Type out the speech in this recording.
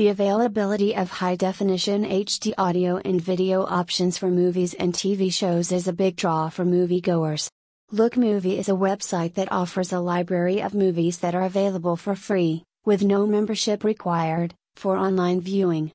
The availability of high definition HD audio and video options for movies and TV shows is a big draw for moviegoers. Look Movie is a website that offers a library of movies that are available for free, with no membership required, for online viewing.